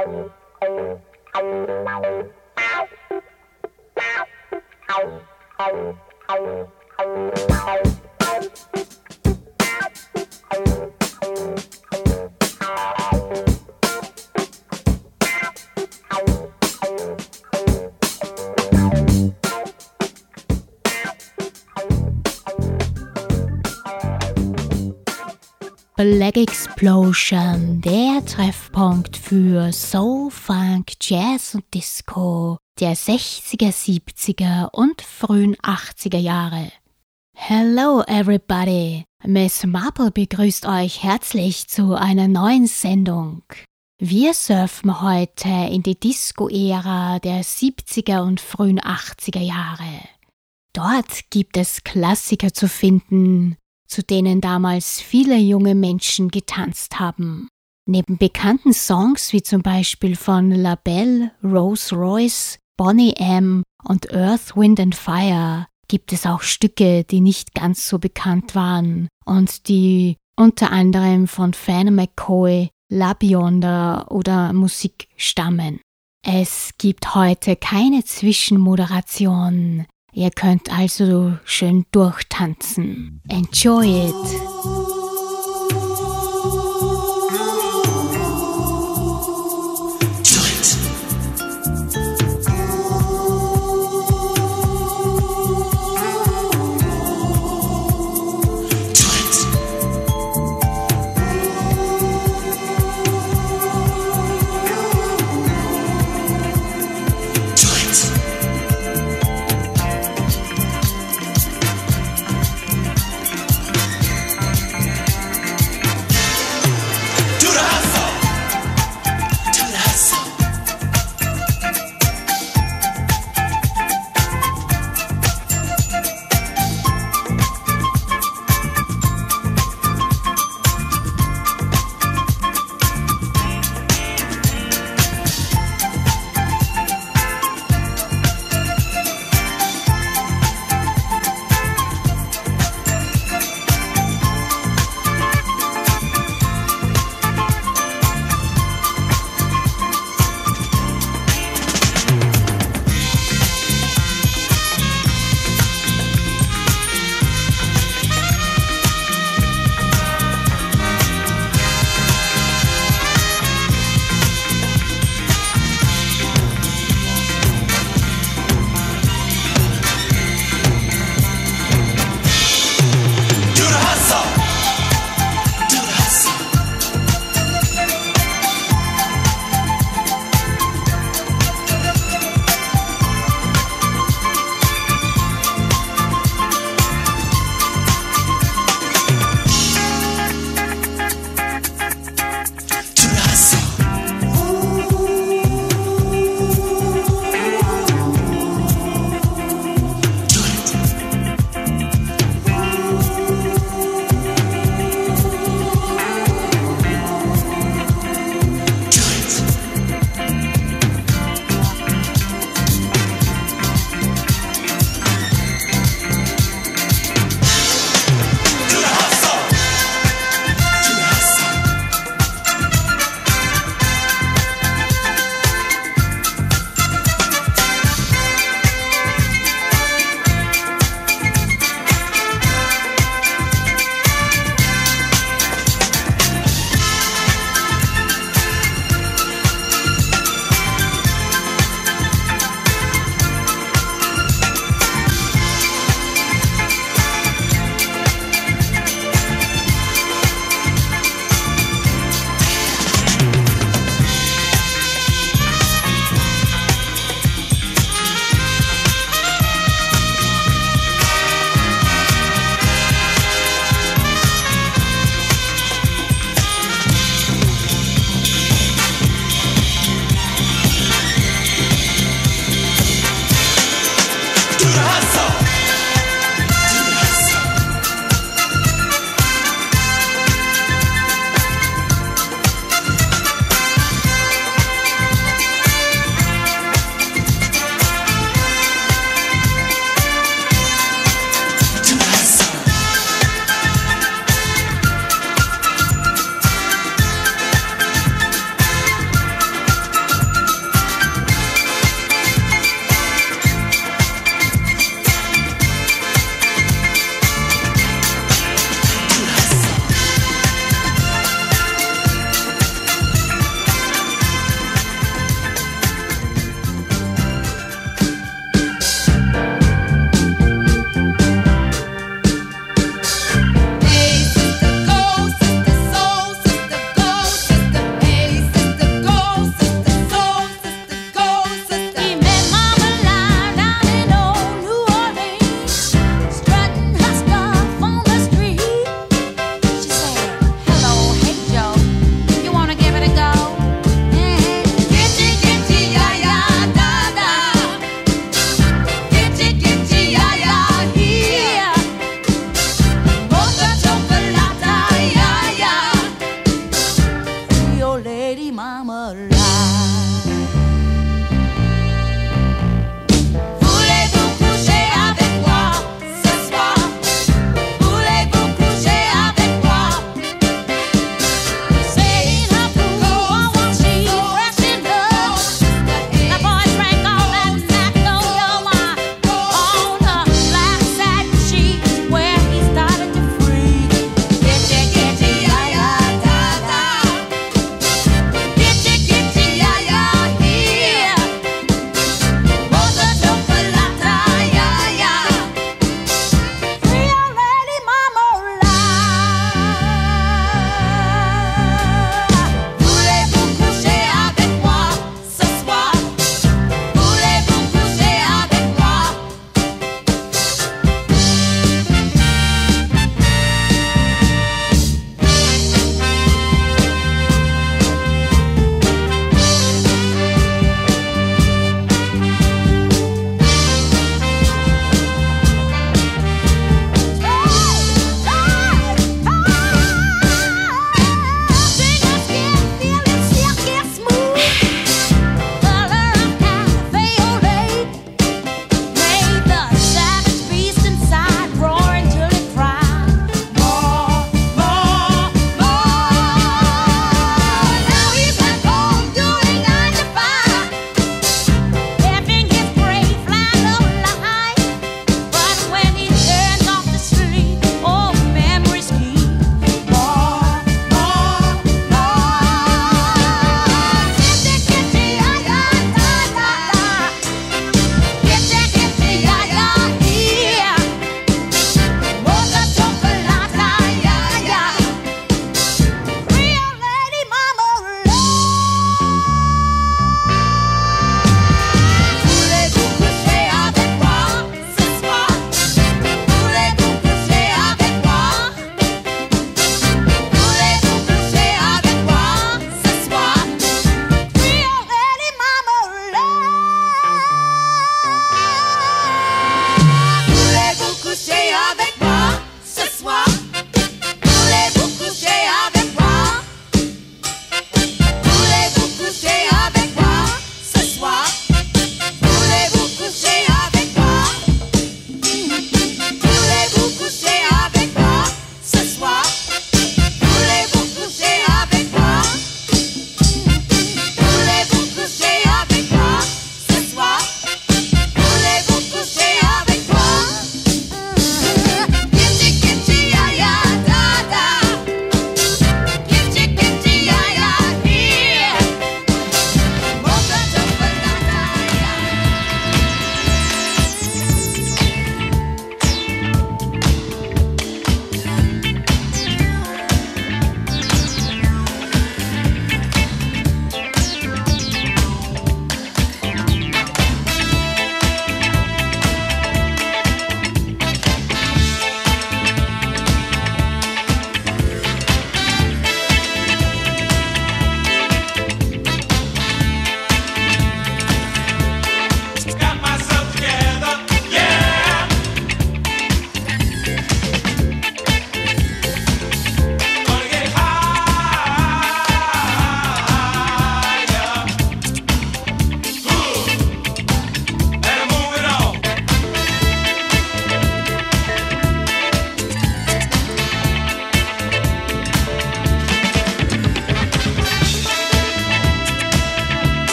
Thank you. Black Explosion, der Treffpunkt für Soul, Funk, Jazz und Disco der 60er, 70er und frühen 80er Jahre. Hello everybody! Miss Marple begrüßt euch herzlich zu einer neuen Sendung. Wir surfen heute in die Disco-Ära der 70er und frühen 80er Jahre. Dort gibt es Klassiker zu finden, zu denen damals viele junge Menschen getanzt haben. Neben bekannten Songs wie zum Beispiel von La Belle, Rose Royce, Bonnie M. und Earth, Wind and Fire gibt es auch Stücke, die nicht ganz so bekannt waren und die unter anderem von Fan McCoy, La Beyonder oder Musik stammen. Es gibt heute keine Zwischenmoderation. Ihr könnt also schön durchtanzen. Enjoy it!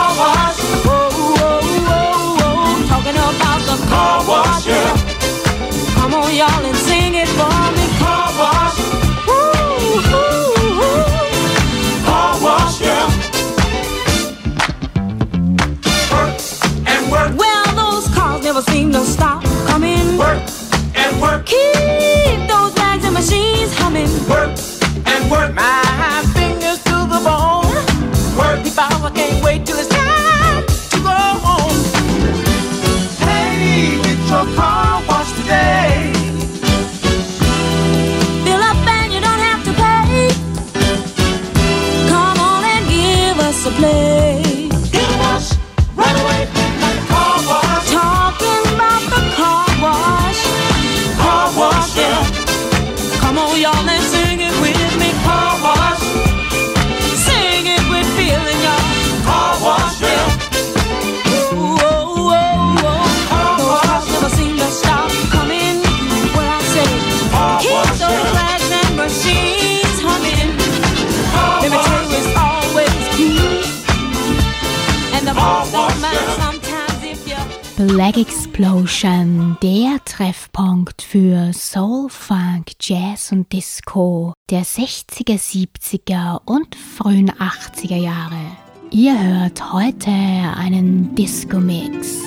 car wash. Oh, oh, oh, oh, talking about the car wash. Come on, y'all, and sing it for me. Car wash. Ooh, ooh, ooh. Car wash. Work and work. Well, those cars never seem to stop coming. Work and work. Keep those bags and machines humming. Work and work. My Leg Explosion, der Treffpunkt für Soul, Funk, Jazz und Disco der 60er, 70er und frühen 80er Jahre. Ihr hört heute einen Disco-Mix.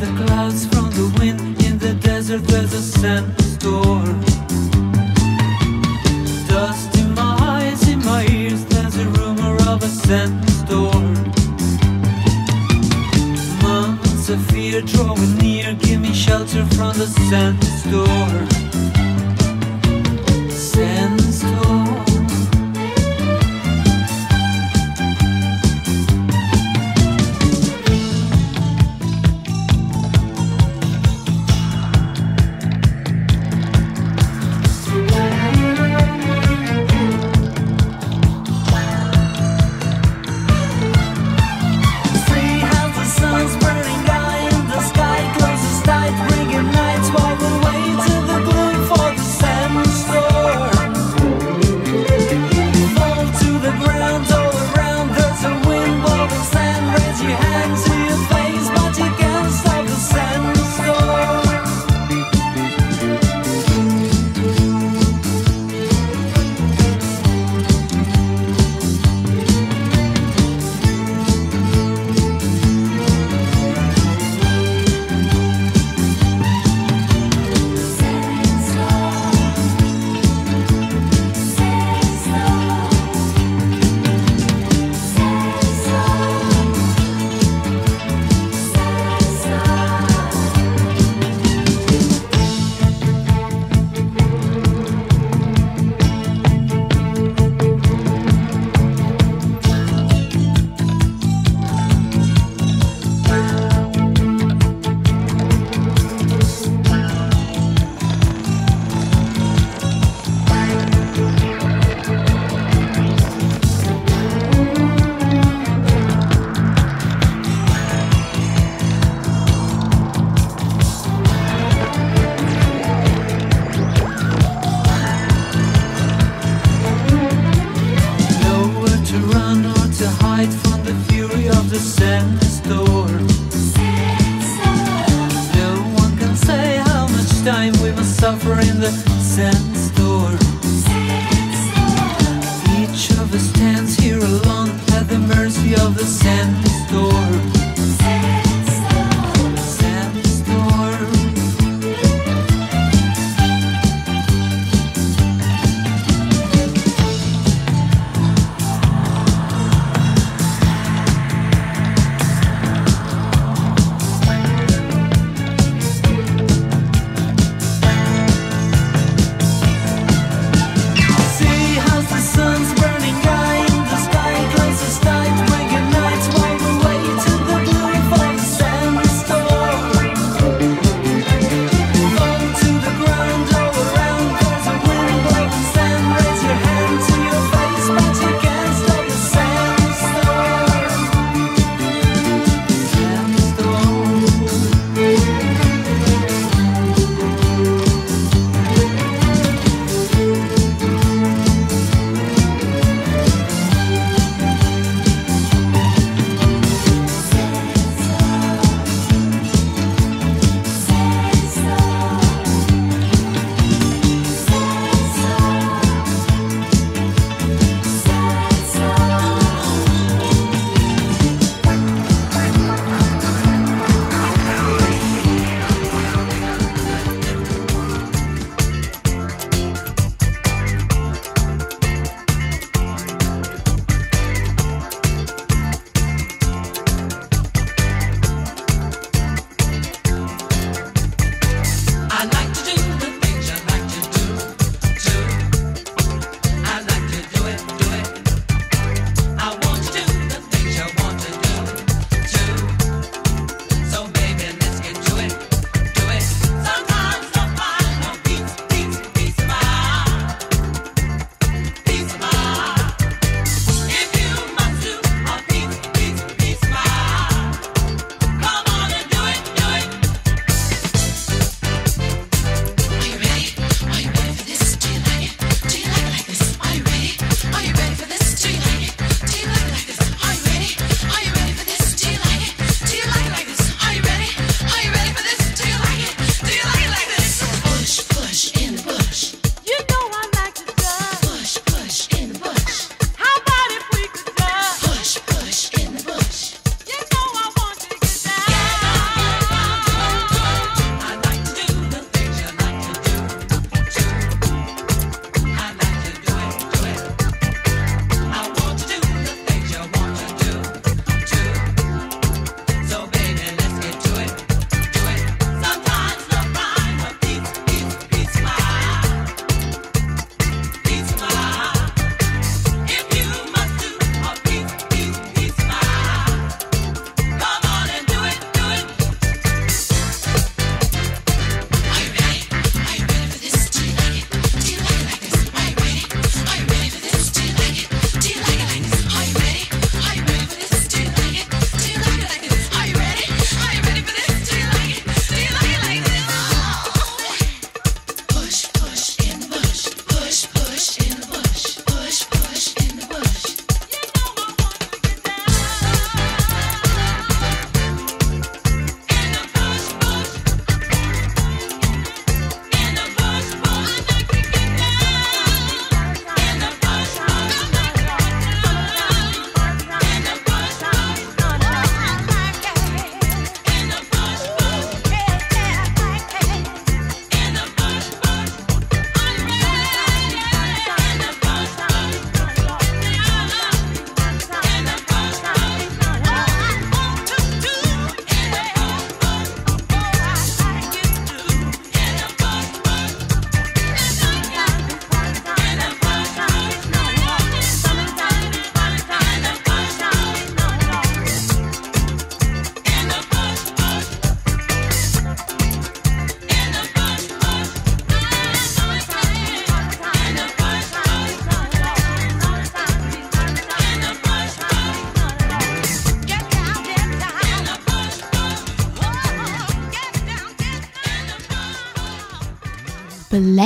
the clouds from the wind In the desert there's a sandstorm. Dust in my eyes, in my ears There's a rumor of a sandstorm. Months of fear drawing near Give me shelter from the sandstorm.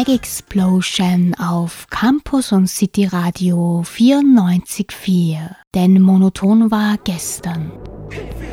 Black Explosion auf Campus und City Radio 94.4. Denn monoton war gestern. Pitfield,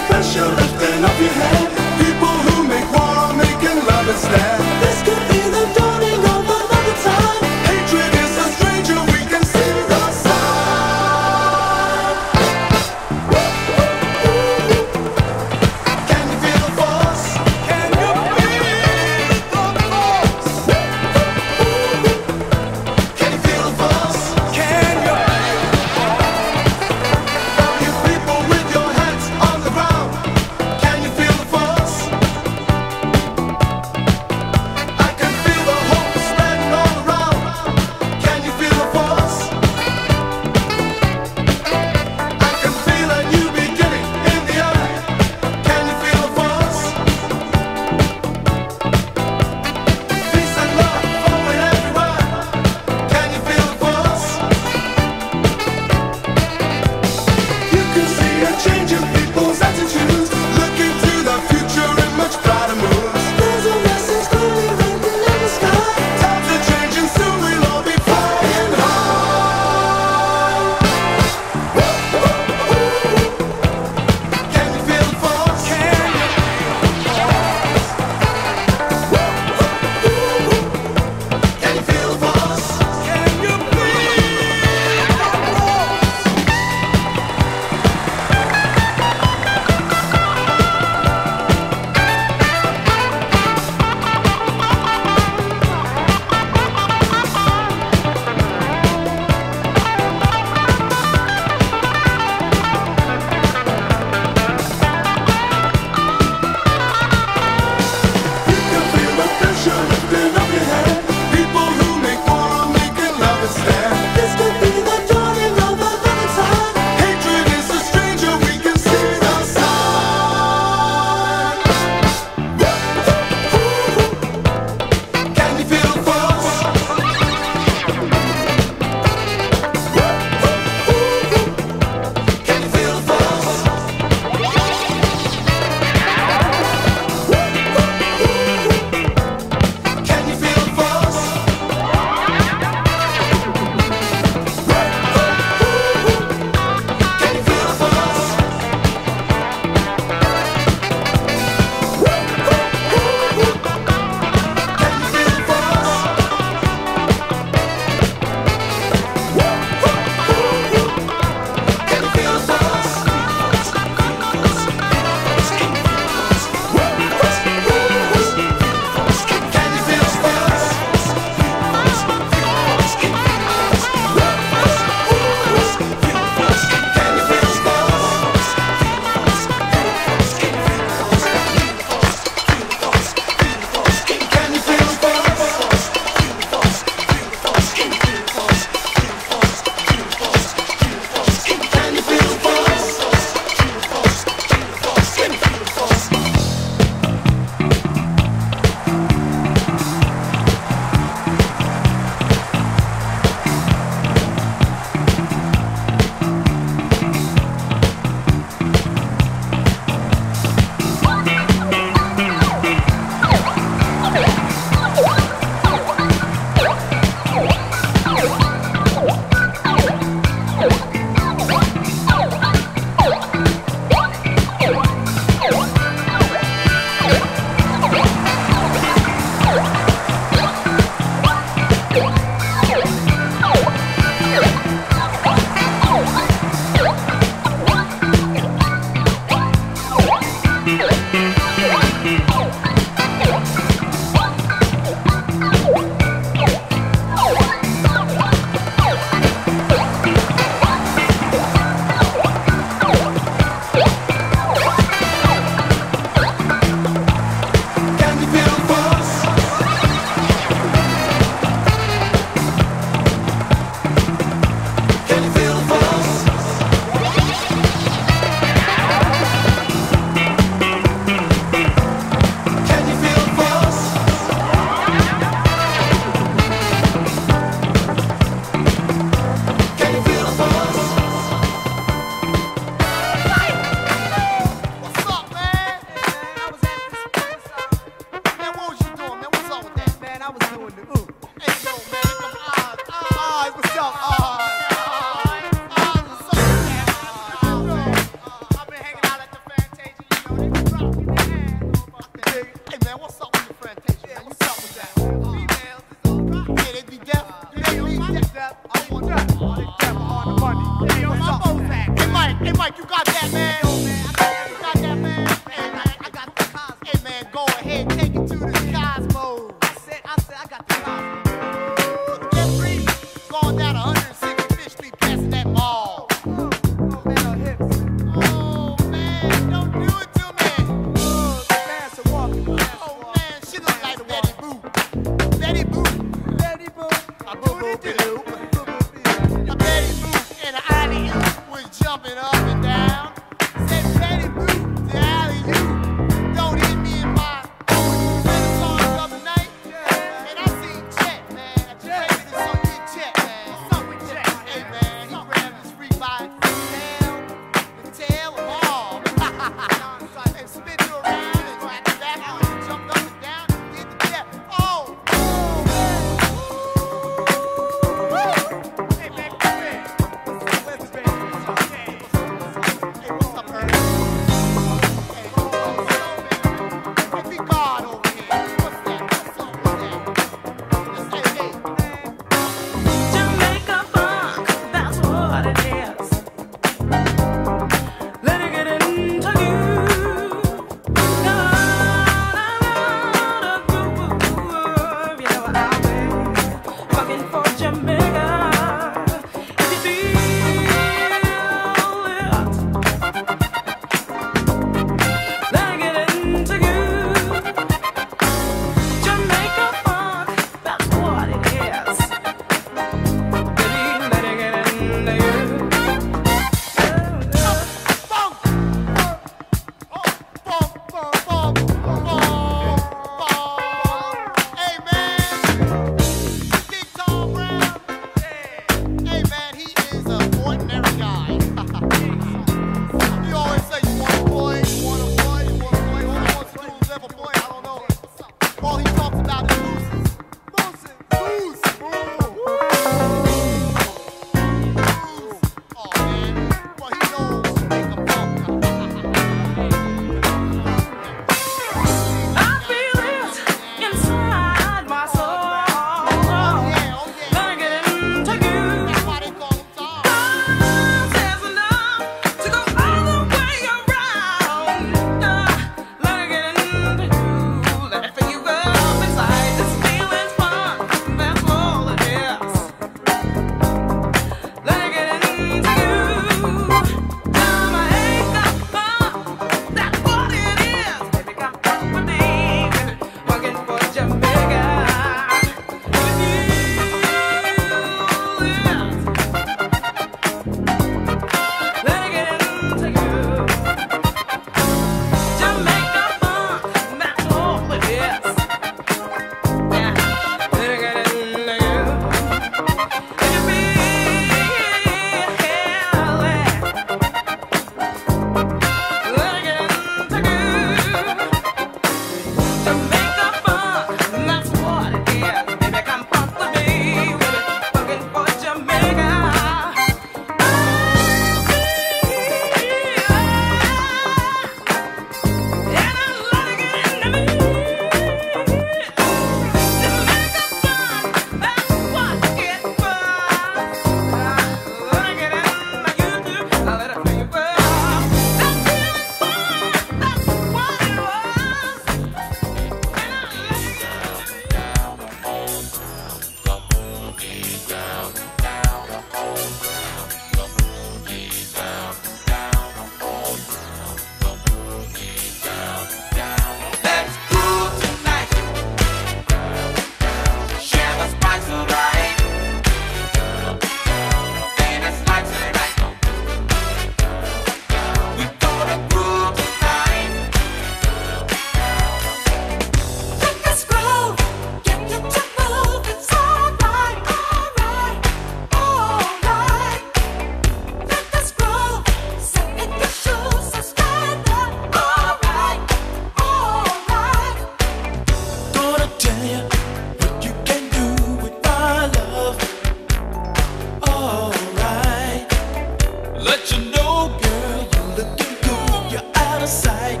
out of sight.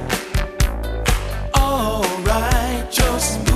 Alright, just.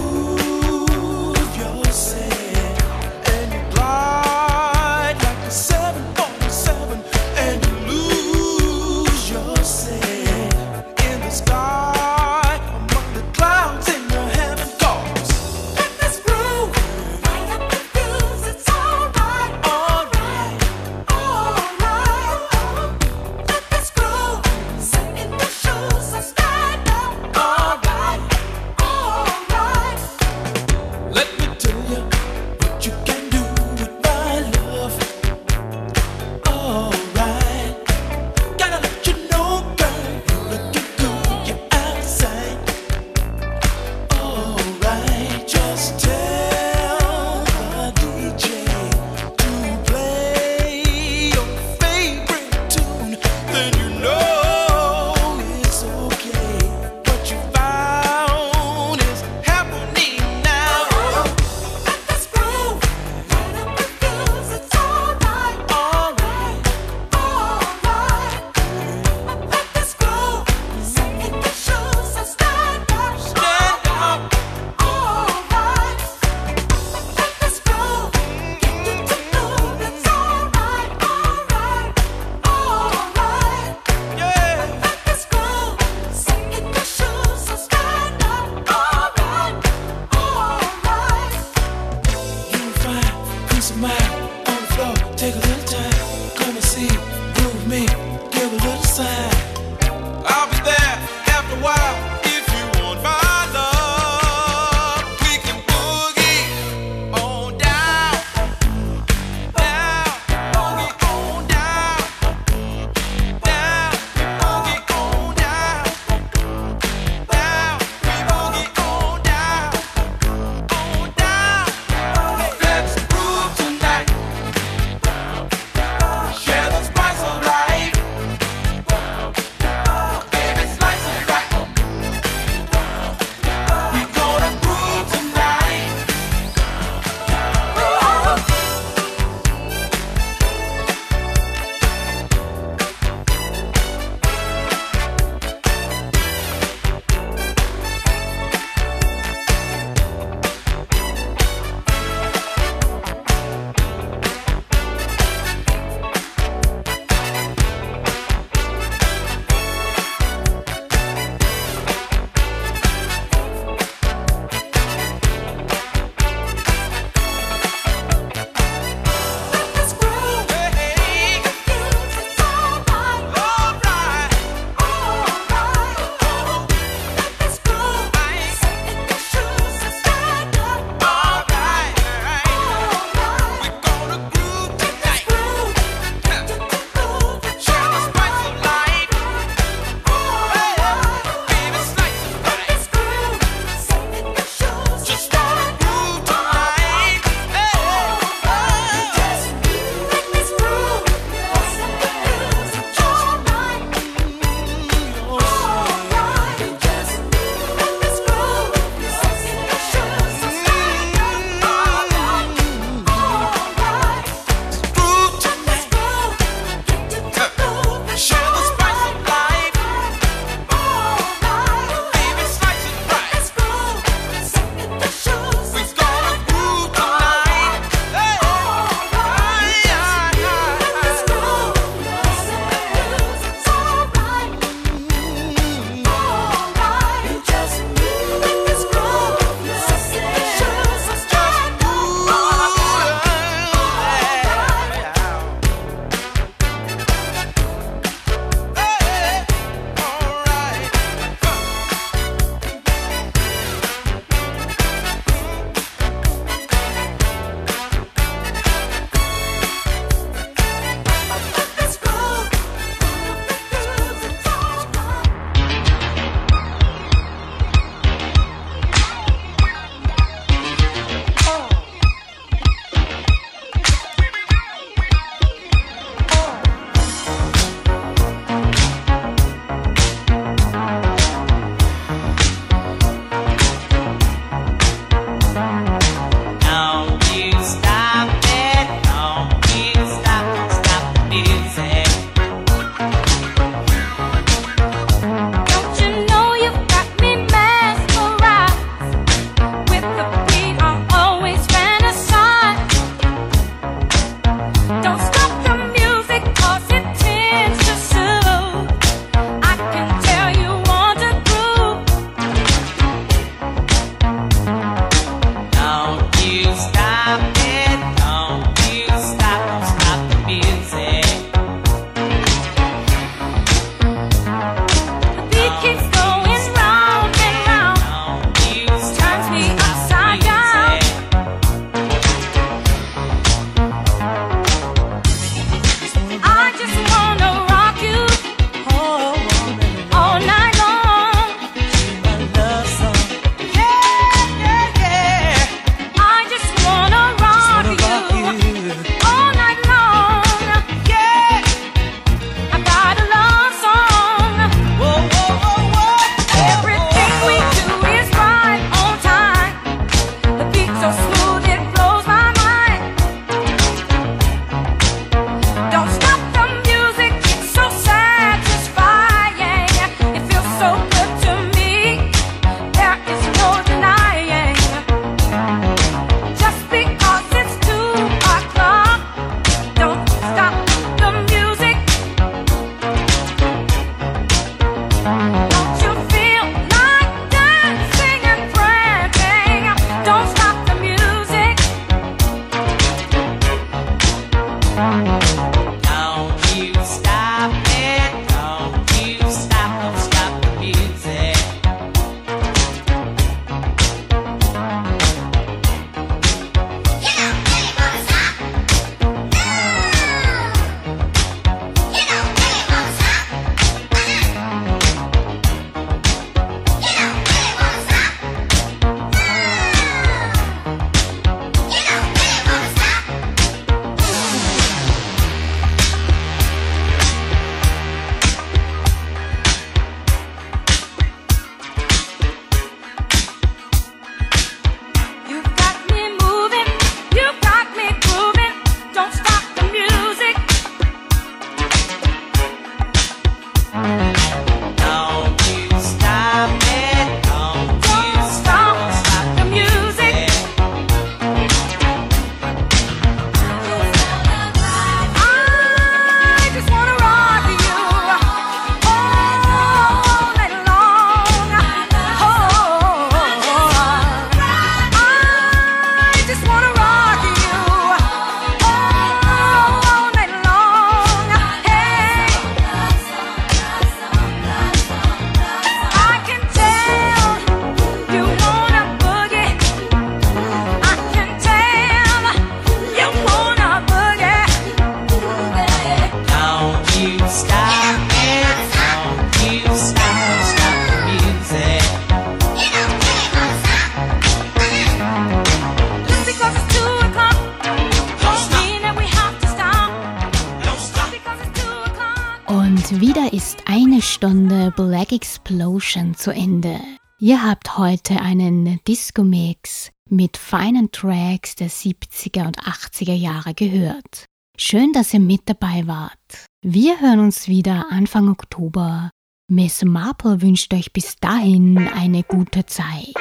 Ihr habt heute einen Disco-Mix mit feinen Tracks der 70er und 80er Jahre gehört. Schön, dass ihr mit dabei wart. Wir hören uns wieder Anfang Oktober. Miss Marple wünscht euch bis dahin eine gute Zeit.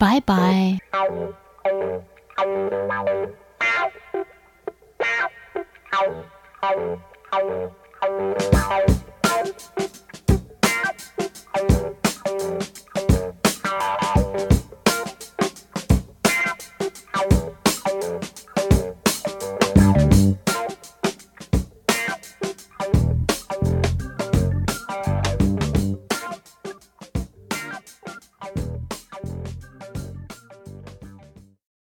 Bye bye.